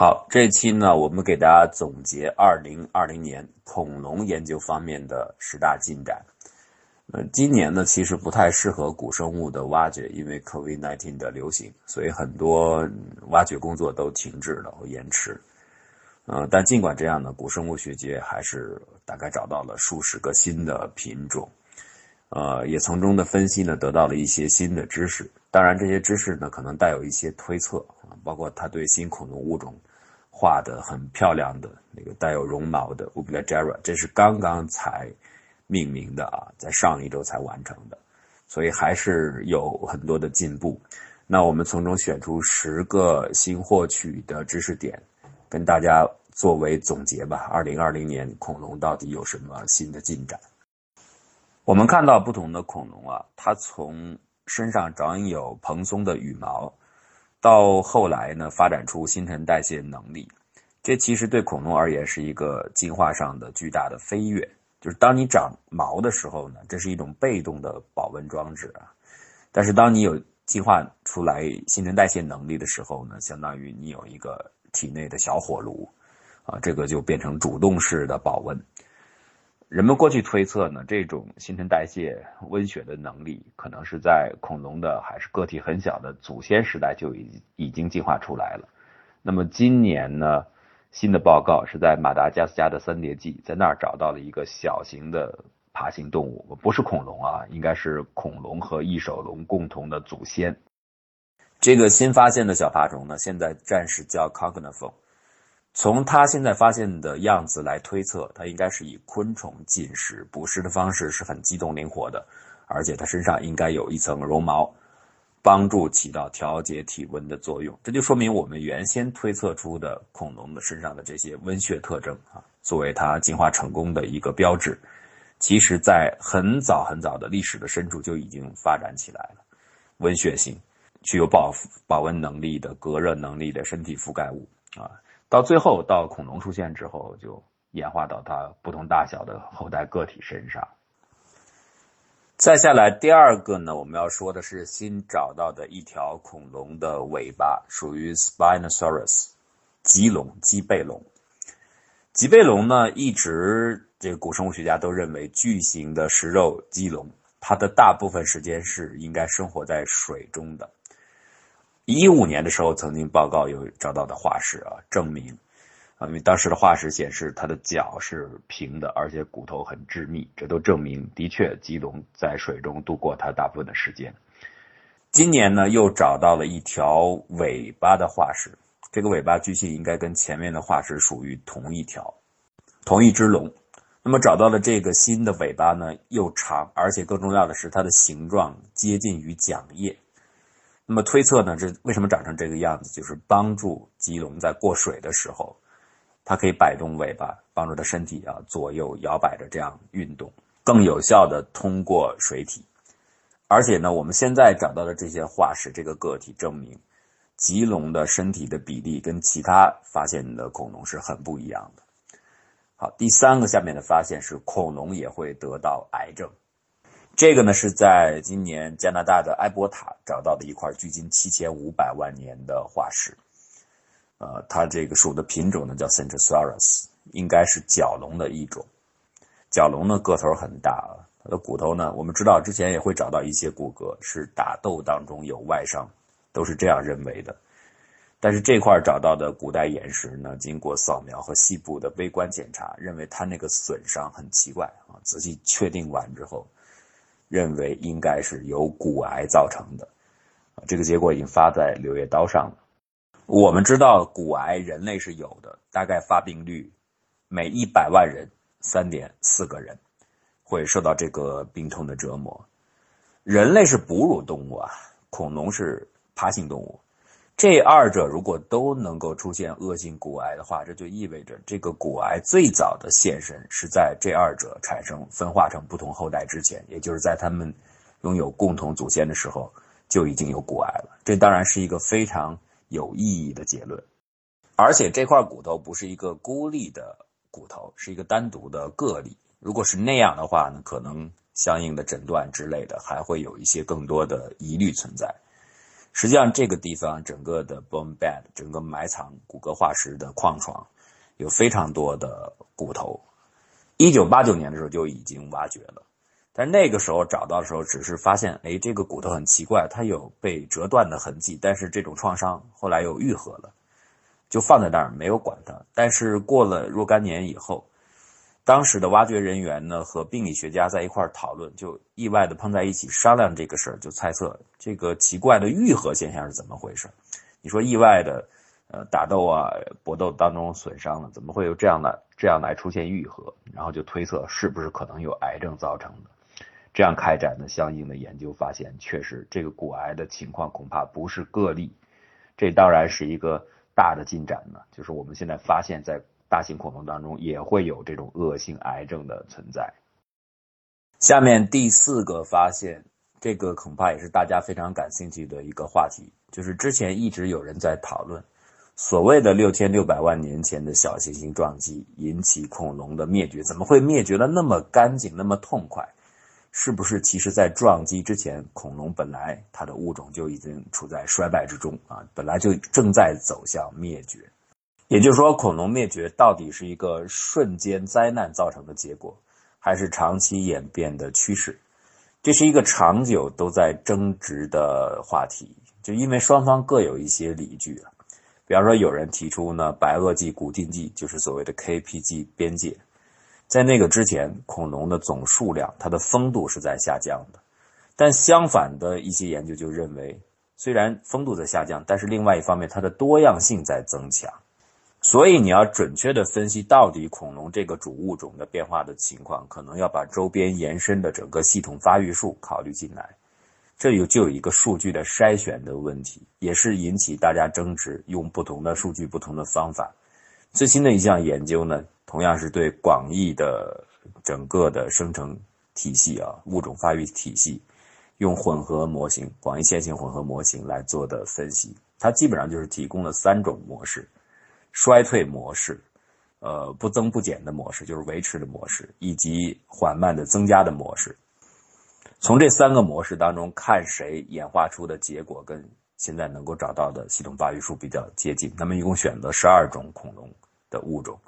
好，这期呢，我们给大家总结二零二零年恐龙研究方面的十大进展。呃，今年呢，其实不太适合古生物的挖掘，因为 COVID-19 的流行，所以很多挖掘工作都停滞了或延迟。呃，但尽管这样呢，古生物学界还是大概找到了数十个新的品种，呃，也从中的分析呢，得到了一些新的知识。当然，这些知识呢，可能带有一些推测啊，包括他对新恐龙物种画的很漂亮的那个带有绒毛的 u b l a g e r a 这是刚刚才。命名的啊，在上一周才完成的，所以还是有很多的进步。那我们从中选出十个新获取的知识点，跟大家作为总结吧。二零二零年恐龙到底有什么新的进展？我们看到不同的恐龙啊，它从身上长有蓬松的羽毛，到后来呢发展出新陈代谢能力，这其实对恐龙而言是一个进化上的巨大的飞跃。就是当你长毛的时候呢，这是一种被动的保温装置啊。但是当你有进化出来新陈代谢能力的时候呢，相当于你有一个体内的小火炉啊，这个就变成主动式的保温。人们过去推测呢，这种新陈代谢温血的能力，可能是在恐龙的还是个体很小的祖先时代就已已经进化出来了。那么今年呢？新的报告是在马达加斯加的三叠纪，在那儿找到了一个小型的爬行动物，不是恐龙啊，应该是恐龙和翼手龙共同的祖先。这个新发现的小爬虫呢，现在暂时叫 Cognaphone。从它现在发现的样子来推测，它应该是以昆虫进食、捕食的方式是很机动灵活的，而且它身上应该有一层绒毛。帮助起到调节体温的作用，这就说明我们原先推测出的恐龙的身上的这些温血特征啊，作为它进化成功的一个标志，其实在很早很早的历史的深处就已经发展起来了。温血性、具有保保温能力的、隔热能力的身体覆盖物啊，到最后到恐龙出现之后，就演化到它不同大小的后代个体身上。再下来，第二个呢，我们要说的是新找到的一条恐龙的尾巴，属于 Spinosaurus，棘龙、棘背龙。棘背龙呢，一直这个古生物学家都认为巨型的食肉棘龙，它的大部分时间是应该生活在水中的。一五年的时候，曾经报告有找到的化石啊，证明。啊，因为当时的化石显示它的脚是平的，而且骨头很致密，这都证明的确棘龙在水中度过它大部分的时间。今年呢，又找到了一条尾巴的化石，这个尾巴据信应该跟前面的化石属于同一条、同一只龙。那么找到了这个新的尾巴呢，又长，而且更重要的是它的形状接近于桨叶。那么推测呢，这为什么长成这个样子？就是帮助棘龙在过水的时候。它可以摆动尾巴，帮助它身体啊左右摇摆着这样运动，更有效的通过水体。而且呢，我们现在找到的这些化石，这个个体证明，棘龙的身体的比例跟其他发现的恐龙是很不一样的。好，第三个下面的发现是恐龙也会得到癌症。这个呢是在今年加拿大的埃博塔找到的一块距今七千五百万年的化石。呃，它这个属的品种呢叫 Centrosaurus，应该是角龙的一种。角龙呢个头很大啊，它的骨头呢，我们知道之前也会找到一些骨骼是打斗当中有外伤，都是这样认为的。但是这块找到的古代岩石呢，经过扫描和细部的微观检查，认为它那个损伤很奇怪啊。仔细确定完之后，认为应该是由骨癌造成的。这个结果已经发在《柳叶刀》上了。我们知道骨癌人类是有的，大概发病率每一百万人三点四个人会受到这个病痛的折磨。人类是哺乳动物啊，恐龙是爬行动物，这二者如果都能够出现恶性骨癌的话，这就意味着这个骨癌最早的现身是在这二者产生分化成不同后代之前，也就是在他们拥有共同祖先的时候就已经有骨癌了。这当然是一个非常。有意义的结论，而且这块骨头不是一个孤立的骨头，是一个单独的个例。如果是那样的话呢，可能相应的诊断之类的还会有一些更多的疑虑存在。实际上，这个地方整个的 bone bed，整个埋藏骨骼化石的矿床，有非常多的骨头。一九八九年的时候就已经挖掘了，但那个时候找到的时候，只是发现，哎，这个骨头很奇怪，它有被折断的痕迹，但是这种创伤后来又愈合了，就放在那儿没有管它。但是过了若干年以后。当时的挖掘人员呢和病理学家在一块讨论，就意外的碰在一起商量这个事儿，就猜测这个奇怪的愈合现象是怎么回事。你说意外的，呃，打斗啊搏斗当中损伤了，怎么会有这样的这样来出现愈合？然后就推测是不是可能有癌症造成的？这样开展的相应的研究发现，确实这个骨癌的情况恐怕不是个例。这当然是一个大的进展呢，就是我们现在发现，在大型恐龙当中也会有这种恶性癌症的存在。下面第四个发现，这个恐怕也是大家非常感兴趣的一个话题，就是之前一直有人在讨论，所谓的六千六百万年前的小行星撞击引起恐龙的灭绝，怎么会灭绝的那么干净、那么痛快？是不是其实在撞击之前，恐龙本来它的物种就已经处在衰败之中啊，本来就正在走向灭绝？也就是说，恐龙灭绝到底是一个瞬间灾难造成的结果，还是长期演变的趋势？这是一个长久都在争执的话题。就因为双方各有一些理据啊，比方说有人提出呢，白垩纪古近纪就是所谓的 KPG 边界，在那个之前，恐龙的总数量它的丰度是在下降的。但相反的一些研究就认为，虽然丰度在下降，但是另外一方面，它的多样性在增强。所以你要准确的分析到底恐龙这个主物种的变化的情况，可能要把周边延伸的整个系统发育树考虑进来。这里就有一个数据的筛选的问题，也是引起大家争执，用不同的数据、不同的方法。最新的一项研究呢，同样是对广义的整个的生成体系啊物种发育体系，用混合模型、广义线性混合模型来做的分析。它基本上就是提供了三种模式。衰退模式，呃，不增不减的模式，就是维持的模式，以及缓慢的增加的模式。从这三个模式当中看，谁演化出的结果跟现在能够找到的系统发育数比较接近。那么一共选择十二种恐龙的物种，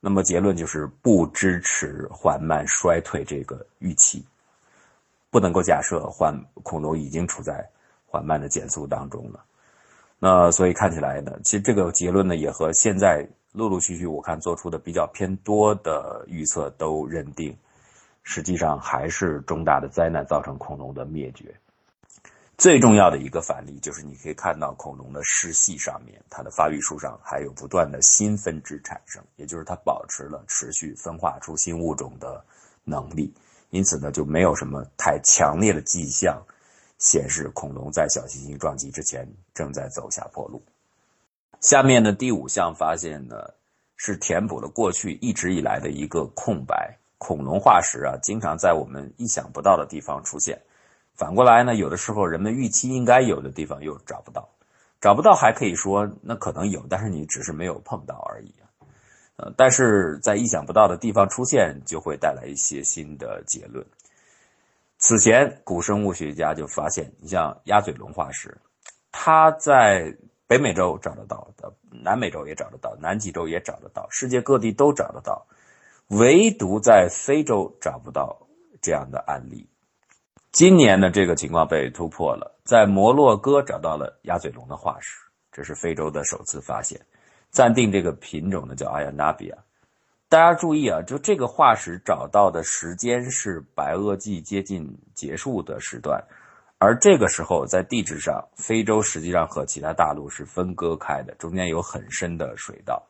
那么结论就是不支持缓慢衰退这个预期，不能够假设缓恐龙已经处在缓慢的减速当中了。那所以看起来呢，其实这个结论呢，也和现在陆陆续续我看做出的比较偏多的预测都认定，实际上还是重大的灾难造成恐龙的灭绝。最重要的一个反例就是你可以看到恐龙的世系上面，它的发育树上还有不断的新分支产生，也就是它保持了持续分化出新物种的能力。因此呢，就没有什么太强烈的迹象。显示恐龙在小行星撞击之前正在走下坡路。下面的第五项发现呢，是填补了过去一直以来的一个空白。恐龙化石啊，经常在我们意想不到的地方出现。反过来呢，有的时候人们预期应该有的地方又找不到。找不到还可以说那可能有，但是你只是没有碰到而已啊。呃，但是在意想不到的地方出现，就会带来一些新的结论。此前，古生物学家就发现，你像鸭嘴龙化石，它在北美洲找得到的，南美洲也找得到，南极洲也找得到，世界各地都找得到，唯独在非洲找不到这样的案例。今年呢，这个情况被突破了，在摩洛哥找到了鸭嘴龙的化石，这是非洲的首次发现，暂定这个品种呢叫阿亚纳比亚。大家注意啊，就这个化石找到的时间是白垩纪接近结束的时段，而这个时候在地质上，非洲实际上和其他大陆是分割开的，中间有很深的水道。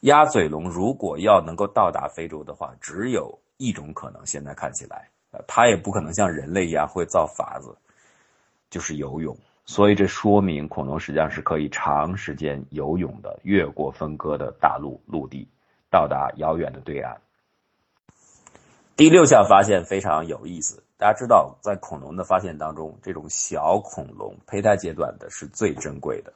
鸭嘴龙如果要能够到达非洲的话，只有一种可能，现在看起来，它也不可能像人类一样会造筏子，就是游泳。所以这说明恐龙实际上是可以长时间游泳的，越过分割的大陆陆地。到达遥远的对岸。第六项发现非常有意思。大家知道，在恐龙的发现当中，这种小恐龙胚胎阶段的是最珍贵的，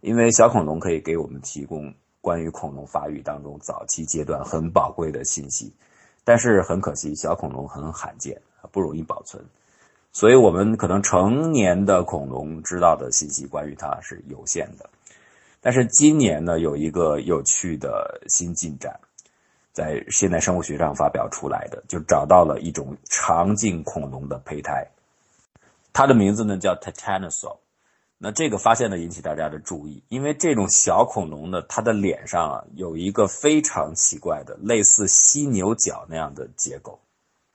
因为小恐龙可以给我们提供关于恐龙发育当中早期阶段很宝贵的信息。但是很可惜，小恐龙很罕见，不容易保存。所以我们可能成年的恐龙知道的信息关于它是有限的。但是今年呢，有一个有趣的新进展，在现代生物学上发表出来的，就找到了一种长颈恐龙的胚胎，它的名字呢叫 Titanosaur。那这个发现呢引起大家的注意，因为这种小恐龙呢，它的脸上啊有一个非常奇怪的类似犀牛角那样的结构，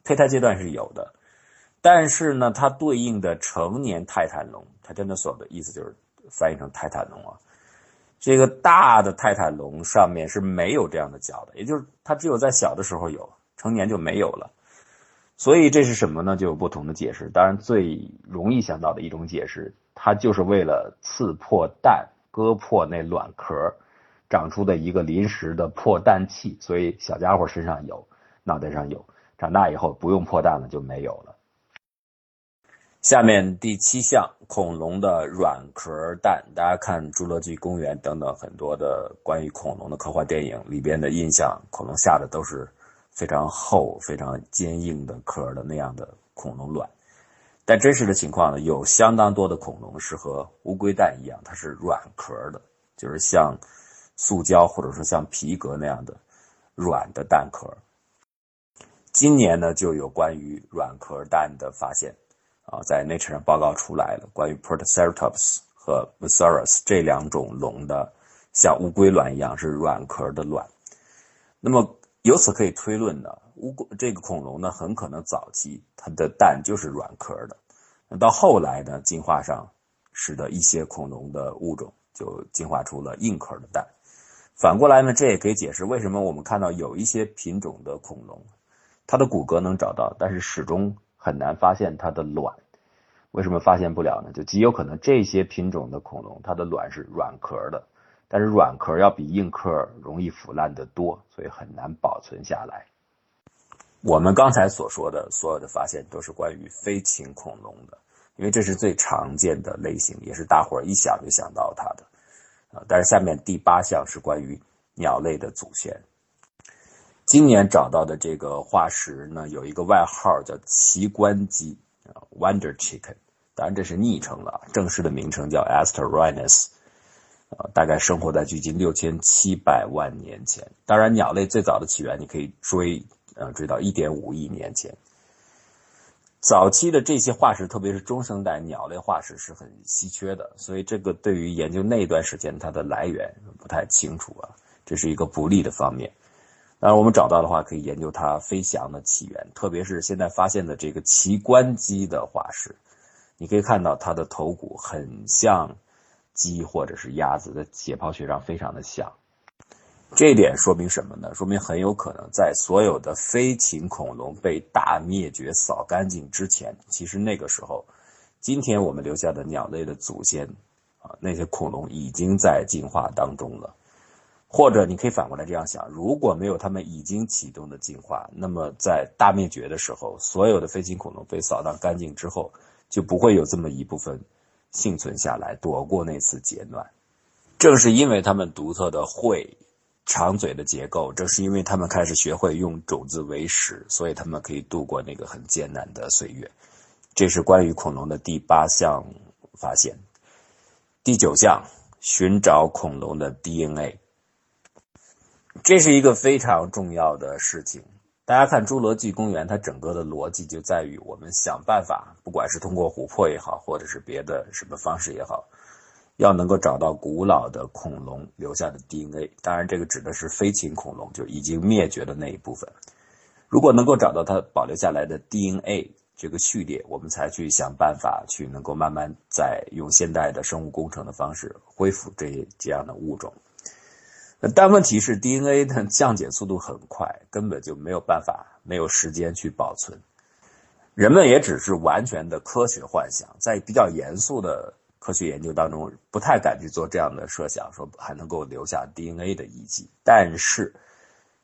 胚胎阶段是有的，但是呢，它对应的成年泰坦龙 （Titanosaur） 的意思就是翻译成泰坦龙啊，这个大的泰坦龙上面是没有这样的角的，也就是它只有在小的时候有，成年就没有了。所以这是什么呢？就有不同的解释。当然，最容易想到的一种解释。它就是为了刺破蛋、割破那卵壳，长出的一个临时的破蛋器，所以小家伙身上有，脑袋上有，长大以后不用破蛋了就没有了。下面第七项，恐龙的软壳蛋，大家看《侏罗纪公园》等等很多的关于恐龙的科幻电影里边的印象，恐龙下的都是非常厚、非常坚硬的壳的那样的恐龙卵。但真实的情况呢，有相当多的恐龙是和乌龟蛋一样，它是软壳的，就是像塑胶或者说像皮革那样的软的蛋壳。今年呢，就有关于软壳蛋的发现啊，在 Nature 上报告出来了，关于 Protoceratops 和 m s a u r u s 这两种龙的像乌龟卵一样是软壳的卵。那么由此可以推论呢。乌龟这个恐龙呢，很可能早期它的蛋就是软壳的，那到后来呢，进化上使得一些恐龙的物种就进化出了硬壳的蛋。反过来呢，这也可以解释为什么我们看到有一些品种的恐龙，它的骨骼能找到，但是始终很难发现它的卵。为什么发现不了呢？就极有可能这些品种的恐龙它的卵是软壳的，但是软壳要比硬壳容易腐烂得多，所以很难保存下来。我们刚才所说的所有的发现都是关于飞禽恐龙的，因为这是最常见的类型，也是大伙儿一想就想到它的。啊，但是下面第八项是关于鸟类的祖先。今年找到的这个化石呢，有一个外号叫奇观鸡啊，Wonder Chicken，当然这是昵称了，正式的名称叫 asteronus 啊，大概生活在距今六千七百万年前。当然，鸟类最早的起源你可以追。呃，追到一点五亿年前，早期的这些化石，特别是中生代鸟类化石是很稀缺的，所以这个对于研究那一段时间它的来源不太清楚啊，这是一个不利的方面。当然，我们找到的话，可以研究它飞翔的起源，特别是现在发现的这个奇冠鸡的化石，你可以看到它的头骨很像鸡或者是鸭子的解剖学上非常的像。这点说明什么呢？说明很有可能在所有的飞禽恐龙被大灭绝扫干净之前，其实那个时候，今天我们留下的鸟类的祖先，啊，那些恐龙已经在进化当中了。或者你可以反过来这样想：如果没有它们已经启动的进化，那么在大灭绝的时候，所有的飞行恐龙被扫荡干净之后，就不会有这么一部分幸存下来，躲过那次劫难。正是因为它们独特的喙。长嘴的结构，正是因为他们开始学会用种子为食，所以他们可以度过那个很艰难的岁月。这是关于恐龙的第八项发现。第九项，寻找恐龙的 DNA。这是一个非常重要的事情。大家看《侏罗纪公园》，它整个的逻辑就在于我们想办法，不管是通过琥珀也好，或者是别的什么方式也好。要能够找到古老的恐龙留下的 DNA，当然这个指的是飞禽恐龙，就已经灭绝的那一部分。如果能够找到它保留下来的 DNA 这个序列，我们才去想办法去能够慢慢再用现代的生物工程的方式恢复这这样的物种。但问题是 DNA 的降解速度很快，根本就没有办法，没有时间去保存。人们也只是完全的科学幻想，在比较严肃的。科学研究当中不太敢去做这样的设想，说还能够留下 DNA 的遗迹，但是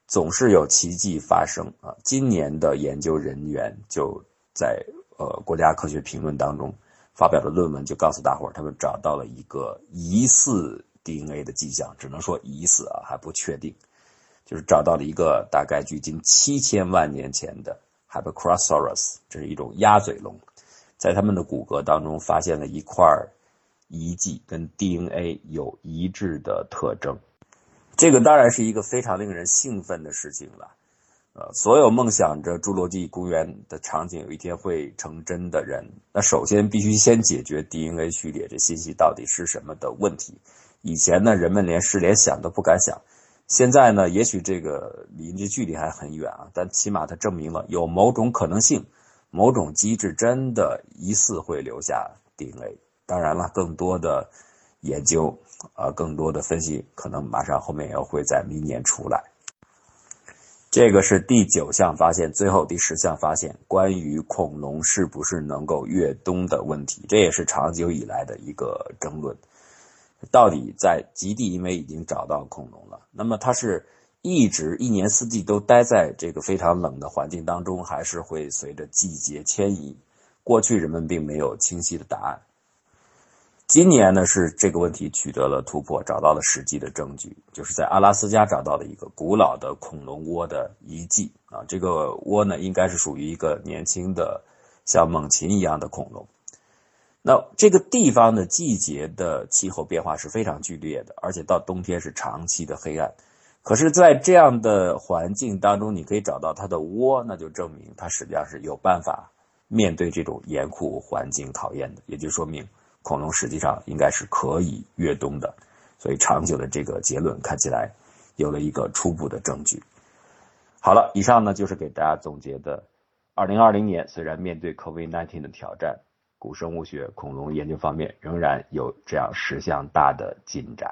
总是有奇迹发生啊！今年的研究人员就在呃国家科学评论当中发表的论文，就告诉大伙儿，他们找到了一个疑似 DNA 的迹象，只能说疑似啊，还不确定，就是找到了一个大概距今七千万年前的 h y p e r c r o s s a u r u s 这是一种鸭嘴龙。在他们的骨骼当中发现了一块遗迹，跟 DNA 有一致的特征。这个当然是一个非常令人兴奋的事情了。呃，所有梦想着侏罗纪公园的场景有一天会成真的人，那首先必须先解决 DNA 序列这信息到底是什么的问题。以前呢，人们连是连想都不敢想，现在呢，也许这个离这距离还很远啊，但起码它证明了有某种可能性，某种机制真的疑似会留下 DNA。当然了，更多的研究啊，更多的分析，可能马上后面也会在明年出来。这个是第九项发现，最后第十项发现，关于恐龙是不是能够越冬的问题，这也是长久以来的一个争论。到底在极地，因为已经找到恐龙了，那么它是一直一年四季都待在这个非常冷的环境当中，还是会随着季节迁移？过去人们并没有清晰的答案。今年呢，是这个问题取得了突破，找到了实际的证据，就是在阿拉斯加找到了一个古老的恐龙窝的遗迹啊。这个窝呢，应该是属于一个年轻的像猛禽一样的恐龙。那这个地方的季节的气候变化是非常剧烈的，而且到冬天是长期的黑暗。可是，在这样的环境当中，你可以找到它的窝，那就证明它实际上是有办法面对这种严酷环境考验的，也就说明。恐龙实际上应该是可以越冬的，所以长久的这个结论看起来有了一个初步的证据。好了，以上呢就是给大家总结的。二零二零年虽然面对 COVID-19 的挑战，古生物学、恐龙研究方面仍然有这样十项大的进展。